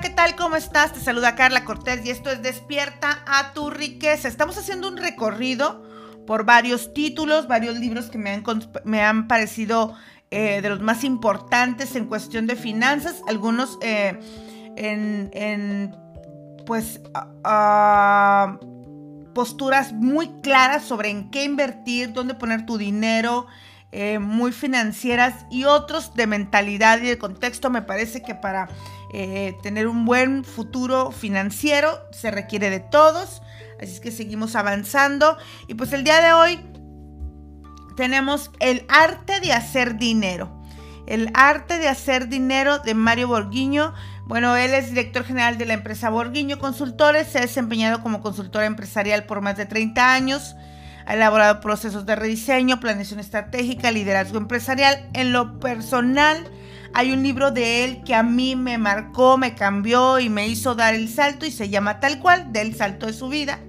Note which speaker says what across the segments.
Speaker 1: ¿qué tal? ¿Cómo estás? Te saluda Carla Cortés y esto es Despierta a tu riqueza. Estamos haciendo un recorrido por varios títulos, varios libros que me han, me han parecido eh, de los más importantes en cuestión de finanzas, algunos eh, en, pues posturas muy claras sobre en qué invertir, dónde poner tu dinero, eh, muy financieras y otros de mentalidad y de contexto. Me parece que para eh, tener un buen futuro financiero se requiere de todos. Así es que seguimos avanzando. Y pues el día de hoy tenemos el arte de hacer dinero. El arte de hacer dinero de Mario Borguiño. Bueno, él es director general de la empresa Borguiño Consultores. Se ha desempeñado como consultor empresarial por más de 30 años. Ha elaborado procesos de rediseño, planeación estratégica, liderazgo empresarial. En lo personal, hay un libro de él que a mí me marcó, me cambió y me hizo dar el salto y se llama tal cual, del salto de su vida.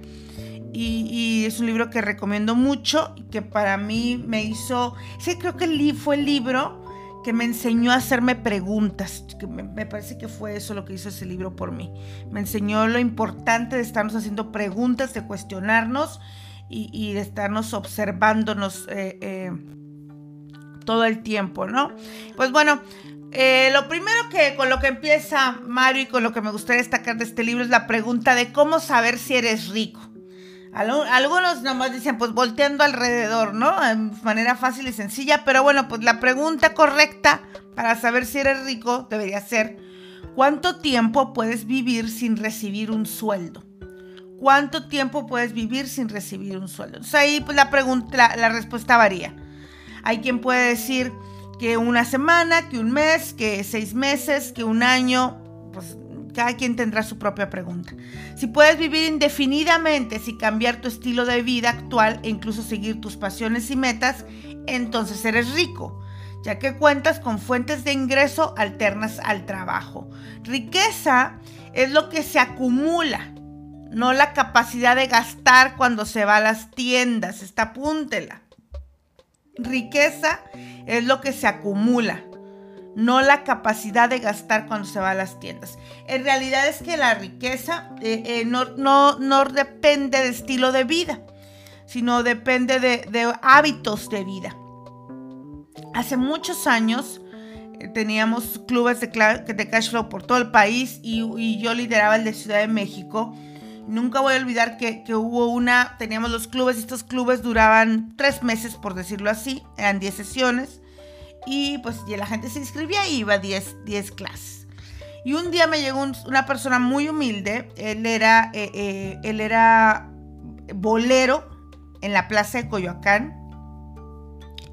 Speaker 1: Y, es un libro que recomiendo mucho y que para mí me hizo, sí creo que fue el libro que me enseñó a hacerme preguntas. Me, parece que fue eso lo que hizo ese libro por mí. Me enseñó lo importante de estarnos haciendo preguntas, de cuestionarnos y, de estarnos observándonos eh, eh, todo el tiempo, ¿no? Pues bueno, eh, lo primero que con lo que empieza Mario y con lo que me gustaría destacar de este libro es la pregunta de cómo saber si eres rico. Algunos nomás dicen, pues volteando alrededor, ¿no? De manera fácil y sencilla, pero bueno, pues la pregunta correcta para saber si eres rico debería ser, ¿cuánto tiempo puedes vivir sin recibir un sueldo? ¿Cuánto tiempo puedes vivir sin recibir un sueldo? Entonces ahí pues, la, pregunta, la, respuesta varía. Hay quien puede decir que una semana, que un mes, que seis meses, que un año, pues cada quien tendrá su propia pregunta. Si puedes vivir indefinidamente sin cambiar tu estilo de vida actual e incluso seguir tus pasiones y metas, entonces eres rico, ya que cuentas con fuentes de ingreso alternas al trabajo. Riqueza es lo que se acumula no la capacidad de gastar cuando se va a las tiendas. Esta apúntela. Riqueza es lo que se acumula, no la capacidad de gastar cuando se va a las tiendas. En realidad es que la riqueza eh, eh, no, no, depende de estilo de vida, sino depende de, hábitos de vida. Hace muchos años eh, teníamos clubes de, de, cash flow por todo el país y, y yo lideraba el de Ciudad de México Nunca voy a olvidar que, hubo una, teníamos los clubes y estos clubes duraban tres meses, por decirlo así, eran 10 sesiones y pues la gente se inscribía y iba a 10, 10 clases. Y un día me llegó una persona muy humilde, él era, eh, eh, él era bolero en la plaza de Coyoacán,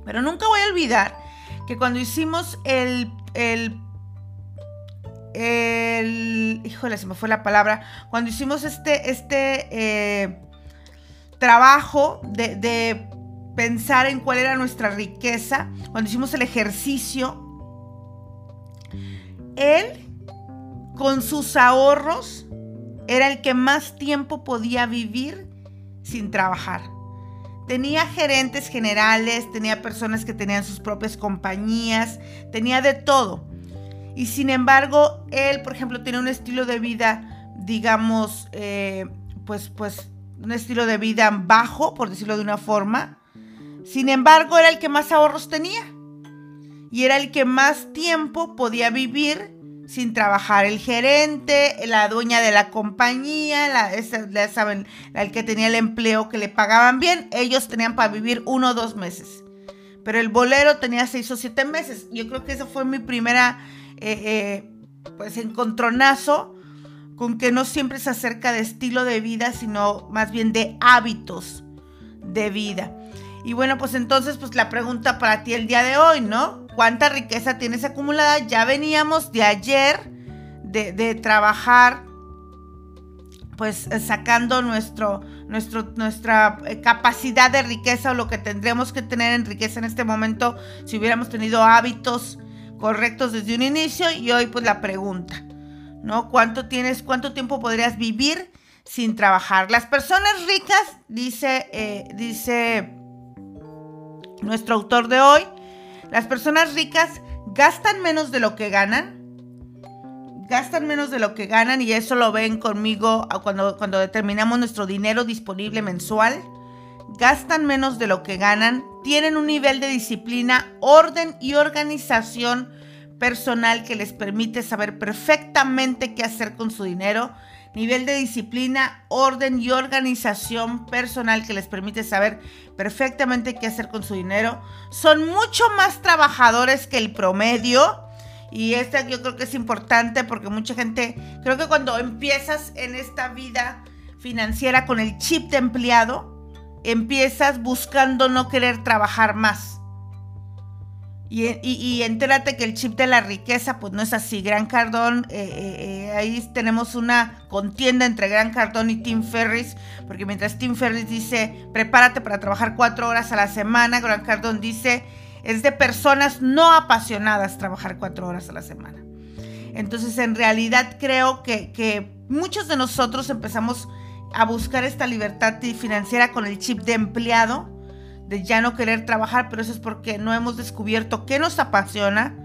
Speaker 1: pero nunca voy a olvidar que cuando hicimos el, el el, híjole, se me fue la palabra, cuando hicimos este, este eh, trabajo de, pensar en cuál era nuestra riqueza, cuando hicimos el ejercicio, él con sus ahorros era el que más tiempo podía vivir sin trabajar. Tenía gerentes generales, tenía personas que tenían sus propias compañías, tenía de todo. Y sin embargo, él, por ejemplo, tiene un estilo de vida, digamos, eh, pues, pues, un estilo de vida bajo, por decirlo de una forma. Sin embargo, era el que más ahorros tenía. Y era el que más tiempo podía vivir sin trabajar. El gerente, la dueña de la compañía, la, saben, el que tenía el empleo que le pagaban bien, ellos tenían para vivir uno o dos meses. Pero el bolero tenía seis o siete meses. Yo creo que esa fue mi primera eh, eh, pues encontronazo con que no siempre se acerca de estilo de vida, sino más bien de hábitos de vida. Y bueno, pues entonces, pues la pregunta para ti el día de hoy, ¿no? ¿Cuánta riqueza tienes acumulada? Ya veníamos de ayer de, trabajar, pues sacando nuestro, nuestro, nuestra eh, capacidad de riqueza o lo que tendríamos que tener en riqueza en este momento si hubiéramos tenido hábitos correctos desde un inicio y hoy pues la pregunta, ¿no? ¿Cuánto tienes, cuánto tiempo podrías vivir sin trabajar? Las personas ricas, dice, eh, dice nuestro autor de hoy, las personas ricas gastan menos de lo que ganan, gastan menos de lo que ganan y eso lo ven conmigo cuando, cuando determinamos nuestro dinero disponible mensual. Gastan menos de lo que ganan, tienen un nivel de disciplina, orden y organización personal que les permite saber perfectamente qué hacer con su dinero, nivel de disciplina, orden y organización personal que les permite saber perfectamente qué hacer con su dinero, son mucho más trabajadores que el promedio. Y esta yo creo que es importante porque mucha gente, creo que cuando empiezas en esta vida financiera con el chip de empleado, empiezas buscando no querer trabajar más y, entérate que el chip de la riqueza, pues no es así. Gran Cardón, eh, eh, eh, ahí tenemos una contienda entre Gran Cardón y Tim Ferris, porque mientras Tim Ferris dice, prepárate para trabajar cuatro horas a la semana, Gran Cardón dice, es de personas no apasionadas trabajar cuatro horas a la semana. Entonces, en realidad creo que, que muchos de nosotros empezamos a buscar esta libertad financiera con el chip de empleado de ya no querer trabajar, pero eso es porque no hemos descubierto qué nos apasiona,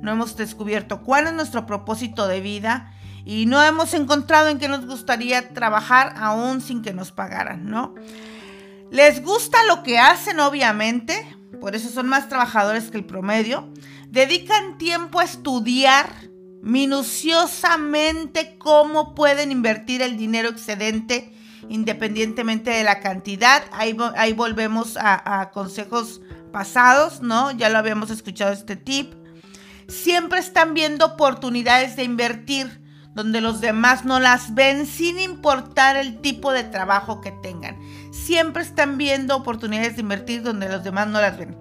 Speaker 1: no hemos descubierto cuál es nuestro propósito de vida y no hemos encontrado en qué nos gustaría trabajar aún sin que nos pagaran, ¿no? Les gusta lo que hacen, obviamente, por eso son más trabajadores que el promedio. Dedican tiempo a estudiar minuciosamente cómo pueden invertir el dinero excedente independientemente de la cantidad. Ahí, volvemos a, consejos pasados, ¿no? Ya lo habíamos escuchado este tip. Siempre están viendo oportunidades de invertir donde los demás no las ven sin importar el tipo de trabajo que tengan. Siempre están viendo oportunidades de invertir donde los demás no las ven.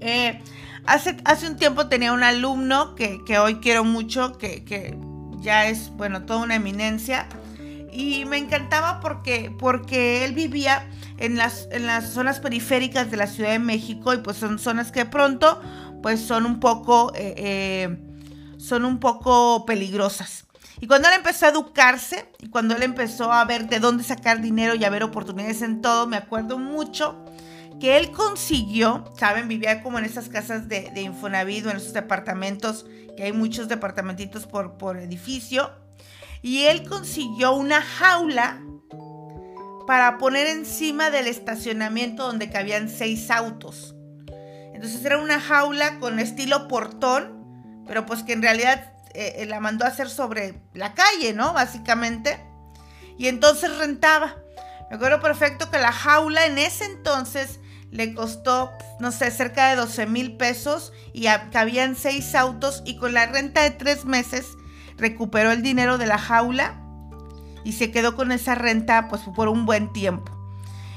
Speaker 1: Eh, hace, hace un tiempo tenía un alumno que, hoy quiero mucho, que, que, ya es, bueno, toda una eminencia y me encantaba porque, porque él vivía en las, en las zonas periféricas de la Ciudad de México y pues son zonas que pronto pues son un poco, eh, eh, son un poco peligrosas. Y cuando él empezó a educarse y cuando él empezó a ver de dónde sacar dinero y a ver oportunidades en todo, me acuerdo mucho que él consiguió, saben, vivía como en esas casas de, de Infonavit o en esos departamentos, que hay muchos departamentitos por, por edificio y él consiguió una jaula para poner encima del estacionamiento donde cabían seis autos. Entonces era una jaula con estilo portón, pero pues que en realidad eh, eh, la mandó a hacer sobre la calle, ¿no? Básicamente. Y entonces rentaba. Me acuerdo perfecto que la jaula en ese entonces le costó, no sé, cerca de 12 mil pesos y cabían seis autos y con la renta de tres meses recuperó el dinero de la jaula y se quedó con esa renta pues por un buen tiempo.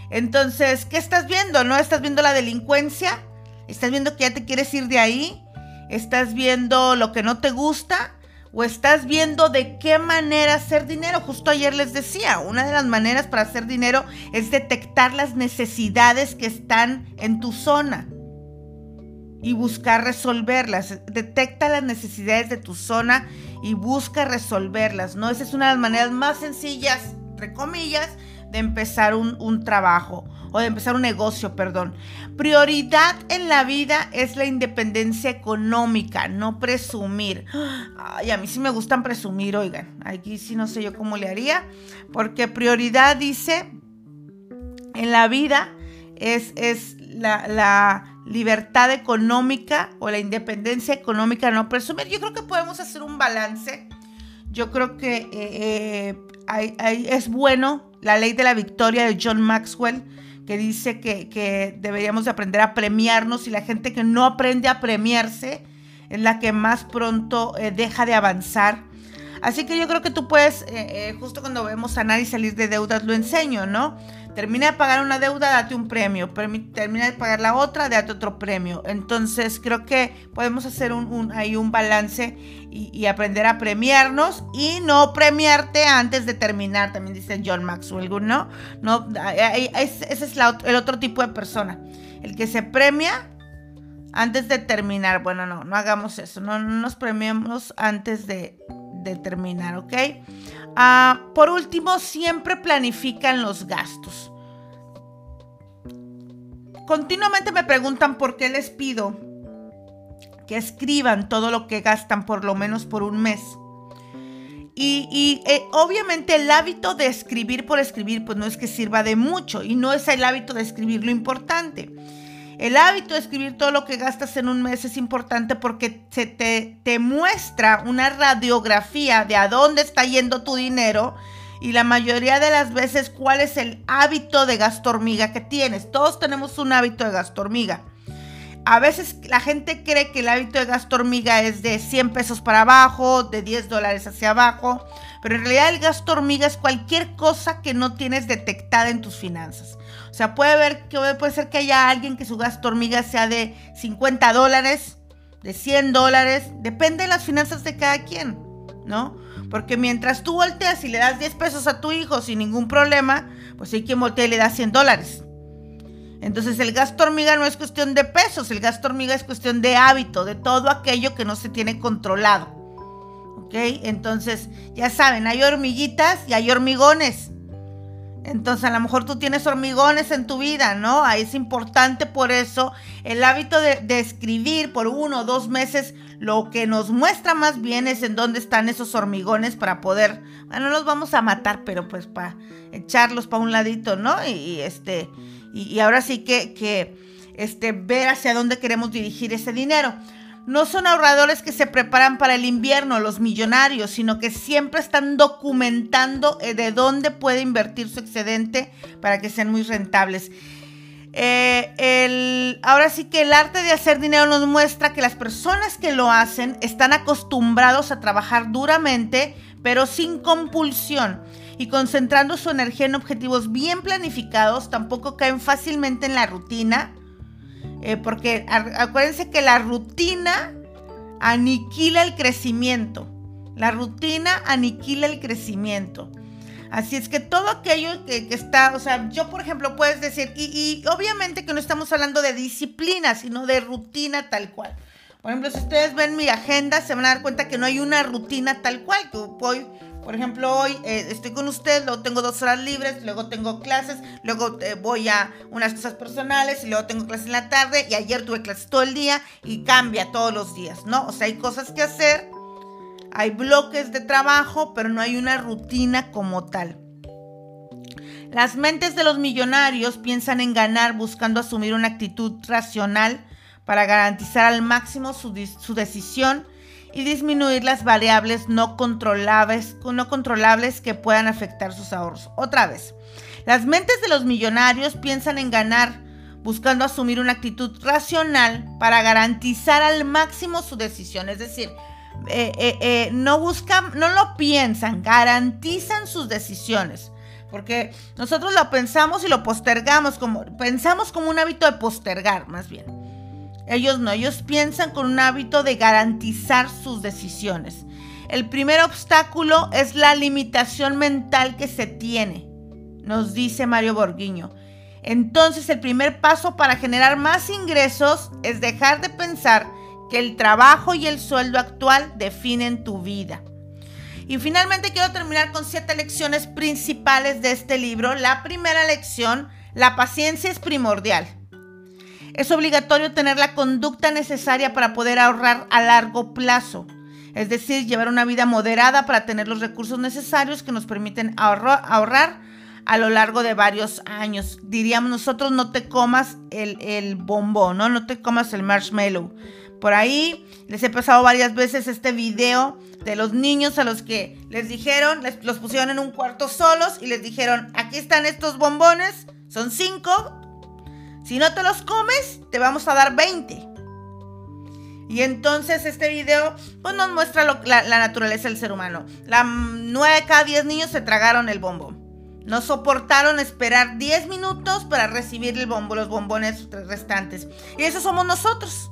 Speaker 1: Entonces, ¿qué estás viendo? ¿No? ¿Estás viendo la delincuencia? ¿Estás viendo que ya te quieres ir de ahí? ¿Estás viendo lo que no te gusta? ¿O estás viendo de qué manera hacer dinero? Justo ayer les decía, una de las maneras para hacer dinero es detectar las necesidades que están en tu zona y buscar resolverlas. Detecta las necesidades de tu zona y busca resolverlas, ¿no? Esa es una de las maneras más sencillas, entre comillas, de empezar un, trabajo o de empezar un negocio, perdón. Prioridad en la vida es la independencia económica, no presumir. Ay, a mí sí me gustan presumir, oigan. Aquí sí no sé yo cómo le haría, porque prioridad dice en la vida es, es la, la libertad económica o la independencia económica no presumir. Yo creo que podemos hacer un balance. Yo creo que eh, eh, es bueno la ley de la victoria de John Maxwell, que dice que, deberíamos de aprender a premiarnos y la gente que no aprende a premiarse es la que más pronto eh, deja de avanzar. Así que yo creo que tú puedes, justo cuando vemos sanar y salir de deudas, lo enseño, ¿no? Termina de pagar una deuda, date un premio. Termina de pagar la otra, date otro premio. Entonces creo que podemos hacer un, ahí un balance y, aprender a premiarnos y no premiarte antes de terminar, también dice John Maxwell, ¿no? no ese es el otro tipo de persona. El que se premia antes de terminar. Bueno, no, no hagamos eso. No, nos premiemos antes de, terminar, ¿ok? Ah, por último, siempre planifican los gastos. Continuamente me preguntan por qué les pido que escriban todo lo que gastan por lo menos por un mes. Y, eh, obviamente el hábito de escribir por escribir, pues no es que sirva de mucho y no es el hábito de escribir lo importante. El hábito de escribir todo lo que gastas en un mes es importante porque se te, te muestra una radiografía de a dónde está yendo tu dinero y la mayoría de las veces cuál es el hábito de gasto hormiga que tienes. Todos tenemos un hábito de gasto hormiga. A veces la gente cree que el hábito de gasto hormiga es de 100 pesos para abajo, de 10 dólares hacia abajo, pero en realidad el gasto hormiga es cualquier cosa que no tienes detectada en tus finanzas. O sea, puede, ver, que, puede ser que haya alguien que su gasto hormiga sea de 50 dólares, de 100 dólares, depende de las finanzas de cada quien, ¿no? Porque mientras tú volteas y le das 10 pesos a tu hijo sin ningún problema, pues hay quien voltea y le da 100 dólares. Entonces el gasto hormiga no es cuestión de pesos, el gasto hormiga es cuestión de hábito, de todo aquello que no se tiene controlado. ¿Ok? Entonces, ya saben, hay hormiguitas y hay hormigones. Entonces, a lo mejor tú tienes hormigones en tu vida, ¿no? Ahí es importante por eso el hábito de, escribir por uno o dos meses. Lo que nos muestra más bien es en dónde están esos hormigones para poder, bueno, no los vamos a matar, pero pues para echarlos para un ladito, ¿no? y este, y, ahora sí que, este, ver hacia dónde queremos dirigir ese dinero. No son ahorradores que se preparan para el invierno, los millonarios, sino que siempre están documentando eh, de dónde puede invertir su excedente para que sean muy rentables. Eh, el, ahora sí que el arte de hacer dinero nos muestra que las personas que lo hacen están acostumbrados a trabajar duramente, pero sin compulsión y concentrando su energía en objetivos bien planificados, tampoco caen fácilmente en la rutina, eh, porque acuérdense que la rutina aniquila el crecimiento. La rutina aniquila el crecimiento. Así es que todo aquello que, está, o sea, yo por ejemplo puedes decir, y, y, obviamente que no estamos hablando de disciplina, sino de rutina tal cual. Por ejemplo, si ustedes ven mi agenda, se van a dar cuenta que no hay una rutina tal cual, que voy por ejemplo, hoy eh, estoy con usted, luego tengo dos horas libres, luego tengo clases, luego eh, voy a unas cosas personales y luego tengo clases en la tarde y ayer tuve clases todo el día y cambia todos los días, ¿no? O sea, hay cosas que hacer, hay bloques de trabajo, pero no hay una rutina como tal. Las mentes de los millonarios piensan en ganar buscando asumir una actitud racional para garantizar al máximo su, su decisión y disminuir las variables no controlables, no controlables que puedan afectar sus ahorros. Otra vez, las mentes de los millonarios piensan en ganar buscando asumir una actitud racional para garantizar al máximo su decisión. Es decir, eh, eh, eh, no buscan, no lo piensan, garantizan sus decisiones. Porque nosotros lo pensamos y lo postergamos, como, pensamos como un hábito de postergar, más bien. Ellos no, ellos piensan con un hábito de garantizar sus decisiones. El primer obstáculo es la limitación mental que se tiene, nos dice Mario Borguiño. Entonces el primer paso para generar más ingresos es dejar de pensar que el trabajo y el sueldo actual definen tu vida. Y finalmente quiero terminar con siete lecciones principales de este libro. La primera lección, la paciencia es primordial. Es obligatorio tener la conducta necesaria para poder ahorrar a largo plazo, es decir, llevar una vida moderada para tener los recursos necesarios que nos permiten ahorrar a lo largo de varios años. Diríamos nosotros, no te comas el, el bombón, ¿no? no te comas el marshmallow. Por ahí les he pasado varias veces este video de los niños a los que les dijeron, les, los pusieron en un cuarto solos y les dijeron, aquí están estos bombones, son cinco, si no te los comes, te vamos a dar 20. Y entonces este video pues, nos muestra la, naturaleza del ser humano. La 9 cada 10 niños se tragaron el bombo. No soportaron esperar 10 minutos para recibir el bombo, los bombones restantes. Y eso somos nosotros.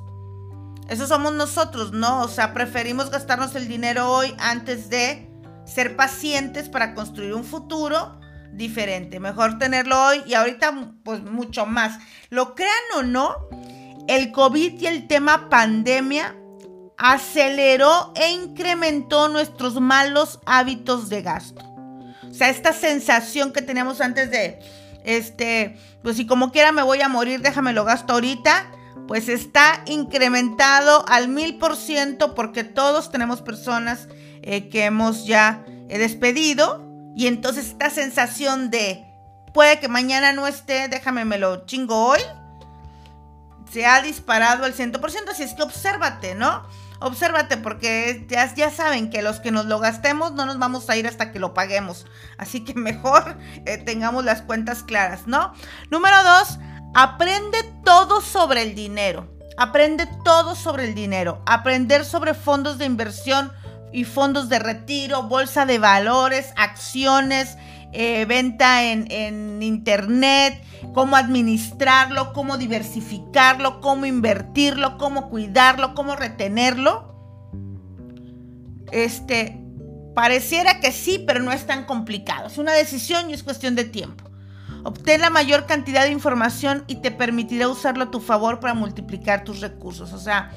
Speaker 1: Eso somos nosotros, ¿no? O sea, preferimos gastarnos el dinero hoy antes de ser pacientes para construir un futuro diferente. Mejor tenerlo hoy y ahorita pues mucho más. Lo crean o no, el COVID y el tema pandemia aceleró e incrementó nuestros malos hábitos de gasto. O sea, esta sensación que teníamos antes de, este, pues si como quiera me voy a morir, déjame lo gasto ahorita. pues está incrementado al mil por ciento porque todos tenemos personas eh, que hemos ya eh, despedido y entonces esta sensación de puede que mañana no esté, déjame me lo chingo hoy, se ha disparado al 100%, así es que obsérvate, ¿no? Obsérvate porque ya, ya, saben que los que nos lo gastemos no nos vamos a ir hasta que lo paguemos. Así que mejor eh, tengamos las cuentas claras, ¿no? Número dos, aprende todo sobre el dinero. Aprende todo sobre el dinero. Aprender sobre fondos de inversión y fondos de retiro, bolsa de valores, acciones, eh, venta en, en internet, cómo administrarlo, cómo diversificarlo, cómo invertirlo, cómo cuidarlo, cómo retenerlo. Este, pareciera que sí, pero no es tan complicado. Es una decisión y es cuestión de tiempo. Obtén la mayor cantidad de información y te permitirá usarlo a tu favor para multiplicar tus recursos. O sea,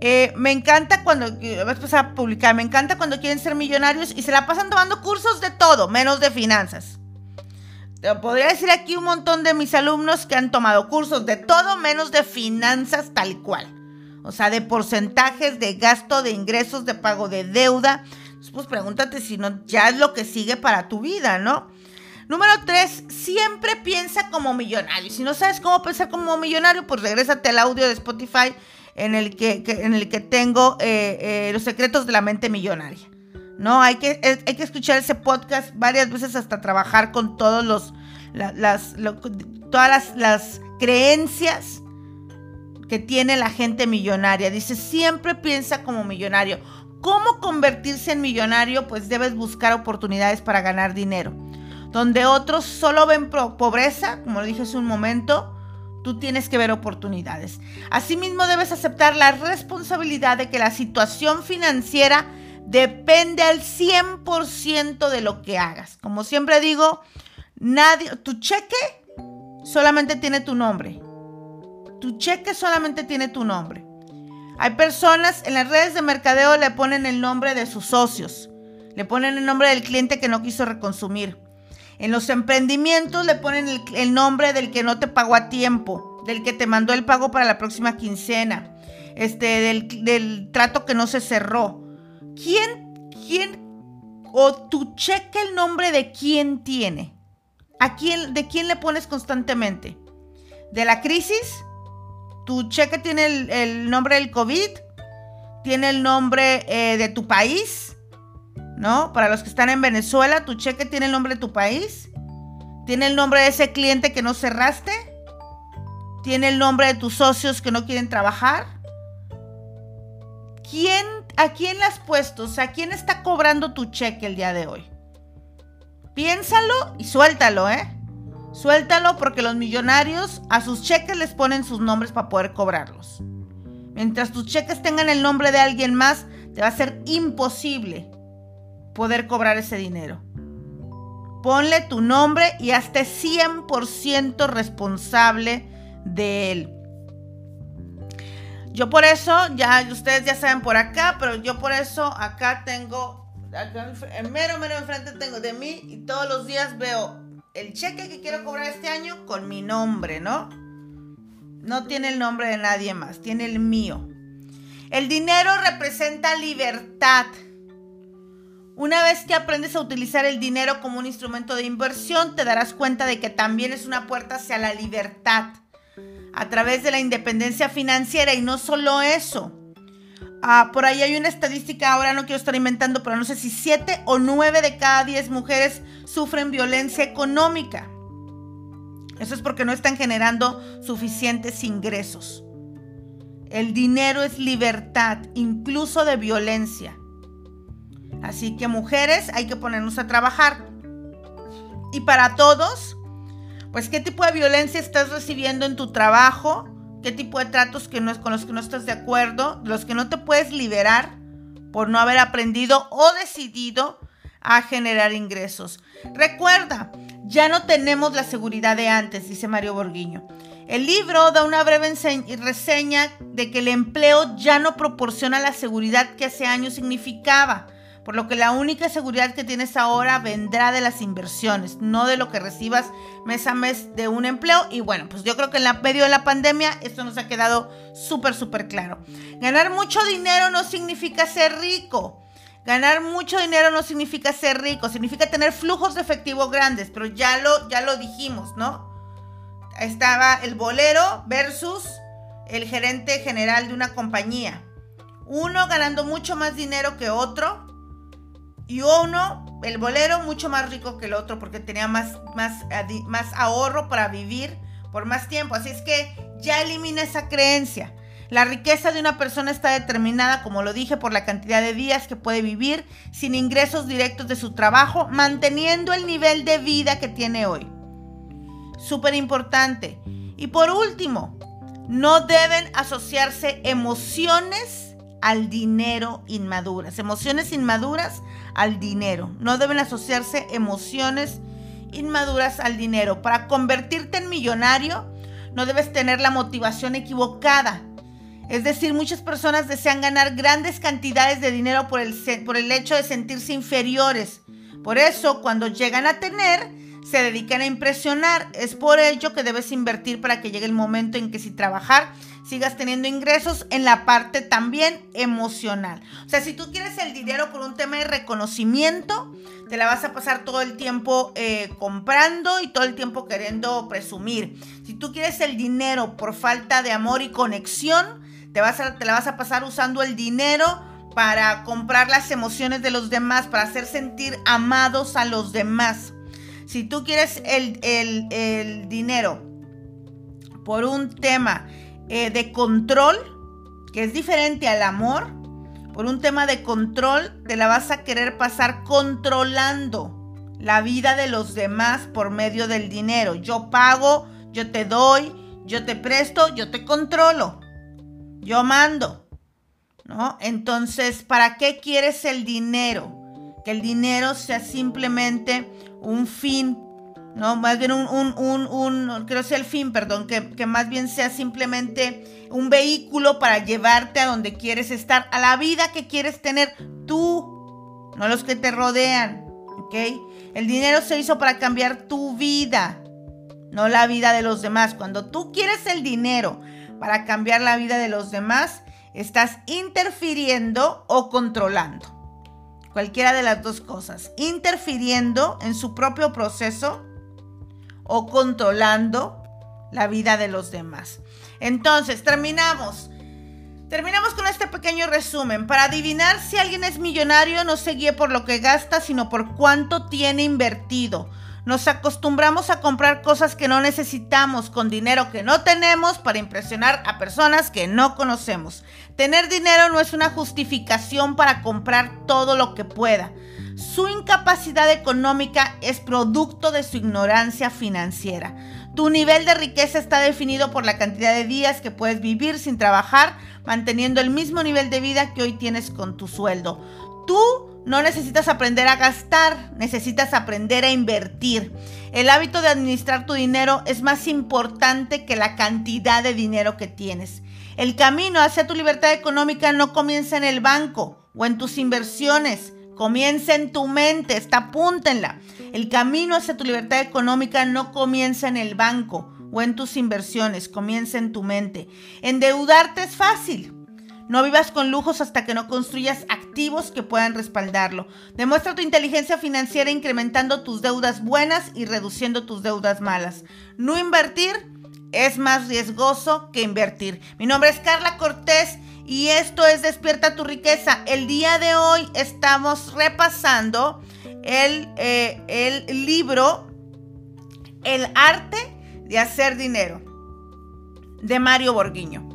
Speaker 1: eh, me encanta cuando, vas a publicar, me encanta cuando quieren ser millonarios y se la pasan tomando cursos de todo, menos de finanzas. Te podría decir aquí un montón de mis alumnos que han tomado cursos de todo menos de finanzas tal cual. O sea, de porcentajes, de gasto, de ingresos, de pago de deuda. Pues pregúntate si no ya es lo que sigue para tu vida, ¿no? Número tres, siempre piensa como millonario. Si no sabes cómo pensar como millonario, pues regrésate al audio de Spotify en el que, en el que tengo eh, eh, los secretos de la mente millonaria. No, hay que, hay que escuchar ese podcast varias veces hasta trabajar con todos los, las, todas las, las creencias que tiene la gente millonaria. Dice, siempre piensa como millonario. ¿Cómo convertirse en millonario? Pues debes buscar oportunidades para ganar dinero. Donde otros solo ven pobreza, como lo dije hace un momento, Tú tienes que ver oportunidades. Asimismo, debes aceptar la responsabilidad de que la situación financiera depende al 100% de lo que hagas. Como siempre digo, nadie, tu cheque solamente tiene tu nombre. Tu cheque solamente tiene tu nombre. Hay personas en las redes de mercadeo le ponen el nombre de sus socios, le ponen el nombre del cliente que no quiso reconsumir. En los emprendimientos le ponen el, nombre del que no te pagó a tiempo, del que te mandó el pago para la próxima quincena, este, del, trato que no se cerró. ¿Quién, quién, o tu cheque el nombre de quién tiene? ¿A quién, de quién le pones constantemente? ¿De la crisis? ¿Tu cheque tiene el, nombre del COVID? ¿Tiene el nombre eh, de tu país? ¿No? Para los que están en Venezuela, tu cheque tiene el nombre de tu país, tiene el nombre de ese cliente que no cerraste, tiene el nombre de tus socios que no quieren trabajar. ¿Quién, ¿A quién le has puesto? O sea, ¿quién está cobrando tu cheque el día de hoy? Piénsalo y suéltalo, ¿eh? Suéltalo porque los millonarios a sus cheques les ponen sus nombres para poder cobrarlos. Mientras tus cheques tengan el nombre de alguien más, te va a ser imposible poder cobrar ese dinero. Ponle tu nombre y hazte 100% responsable de él. Yo por eso, ya ustedes ya saben por acá, pero yo por eso acá tengo, mero, mero enfrente tengo de mí y todos los días veo el cheque que quiero cobrar este año con mi nombre, ¿no? No tiene el nombre de nadie más, tiene el mío. El dinero representa libertad. Una vez que aprendes a utilizar el dinero como un instrumento de inversión, te darás cuenta de que también es una puerta hacia la libertad a través de la independencia financiera y no solo eso. Ah, por ahí hay una estadística, ahora no quiero estar inventando, pero no sé si 7 o 9 de cada 10 mujeres sufren violencia económica. Eso es porque no están generando suficientes ingresos. El dinero es libertad, incluso de violencia. Así que mujeres, hay que ponernos a trabajar. Y para todos, pues qué tipo de violencia estás recibiendo en tu trabajo, qué tipo de tratos que no es con los que no estás de acuerdo, los que no te puedes liberar por no haber aprendido o decidido a generar ingresos. Recuerda, ya no tenemos la seguridad de antes, dice Mario Borguiño. El libro da una breve reseña de que el empleo ya no proporciona la seguridad que hace años significaba por lo que la única seguridad que tienes ahora vendrá de las inversiones, no de lo que recibas mes a mes de un empleo. Y bueno, pues yo creo que en la medio de la pandemia esto nos ha quedado súper, súper claro. Ganar mucho dinero no significa ser rico. Ganar mucho dinero no significa ser rico, significa tener flujos de efectivo grandes, pero ya lo, ya lo dijimos, ¿no? Estaba el bolero versus el gerente general de una compañía. Uno ganando mucho más dinero que otro y uno, el bolero, mucho más rico que el otro porque tenía más, más, más ahorro para vivir por más tiempo. Así es que ya elimina esa creencia. La riqueza de una persona está determinada, como lo dije, por la cantidad de días que puede vivir sin ingresos directos de su trabajo, manteniendo el nivel de vida que tiene hoy. Súper importante. Y por último, no deben asociarse emociones al dinero inmaduras. Emociones inmaduras al dinero. No deben asociarse emociones inmaduras al dinero. Para convertirte en millonario, no debes tener la motivación equivocada. Es decir, muchas personas desean ganar grandes cantidades de dinero por el, por el hecho de sentirse inferiores. Por eso, cuando llegan a tener, se dedican a impresionar. Es por ello que debes invertir para que llegue el momento en que si trabajar sigas teniendo ingresos en la parte también emocional. O sea, si tú quieres el dinero por un tema de reconocimiento, te la vas a pasar todo el tiempo eh, comprando y todo el tiempo queriendo presumir. Si tú quieres el dinero por falta de amor y conexión, te, vas a, te la vas a pasar usando el dinero para comprar las emociones de los demás, para hacer sentir amados a los demás. Si tú quieres el, el dinero por un tema eh, de control, que es diferente al amor, por un tema de control, te la vas a querer pasar controlando la vida de los demás por medio del dinero. Yo pago, yo te doy, yo te presto, yo te controlo. Yo mando. ¿No? Entonces, ¿para qué quieres el dinero? Que el dinero sea simplemente un fin ¿no? Más bien un, un, un, un creo sea el fin, perdón, que, que, más bien sea simplemente un vehículo para llevarte a donde quieres estar, a la vida que quieres tener tú, no los que te rodean, ¿ok? El dinero se hizo para cambiar tu vida, no la vida de los demás. Cuando tú quieres el dinero para cambiar la vida de los demás, estás interfiriendo o controlando. Cualquiera de las dos cosas. Interfiriendo en su propio proceso o controlando la vida de los demás. Entonces, terminamos. Terminamos con este pequeño resumen. Para adivinar si alguien es millonario, no se guíe por lo que gasta, sino por cuánto tiene invertido. Nos acostumbramos a comprar cosas que no necesitamos con dinero que no tenemos para impresionar a personas que no conocemos. Tener dinero no es una justificación para comprar todo lo que pueda. Su incapacidad económica es producto de su ignorancia financiera. Tu nivel de riqueza está definido por la cantidad de días que puedes vivir sin trabajar, manteniendo el mismo nivel de vida que hoy tienes con tu sueldo. Tú no necesitas aprender a gastar, necesitas aprender a invertir. El hábito de administrar tu dinero es más importante que la cantidad de dinero que tienes. El camino hacia tu libertad económica no comienza en el banco o en tus inversiones. Comienza en tu mente, está apúntenla. El camino hacia tu libertad económica no comienza en el banco o en tus inversiones, comienza en tu mente. Endeudarte es fácil. No vivas con lujos hasta que no construyas activos que puedan respaldarlo. Demuestra tu inteligencia financiera incrementando tus deudas buenas y reduciendo tus deudas malas. No invertir es más riesgoso que invertir. Mi nombre es Carla Cortés y esto es Despierta tu riqueza. El día de hoy estamos repasando el, eh, el libro El arte de hacer dinero de Mario Borguiño.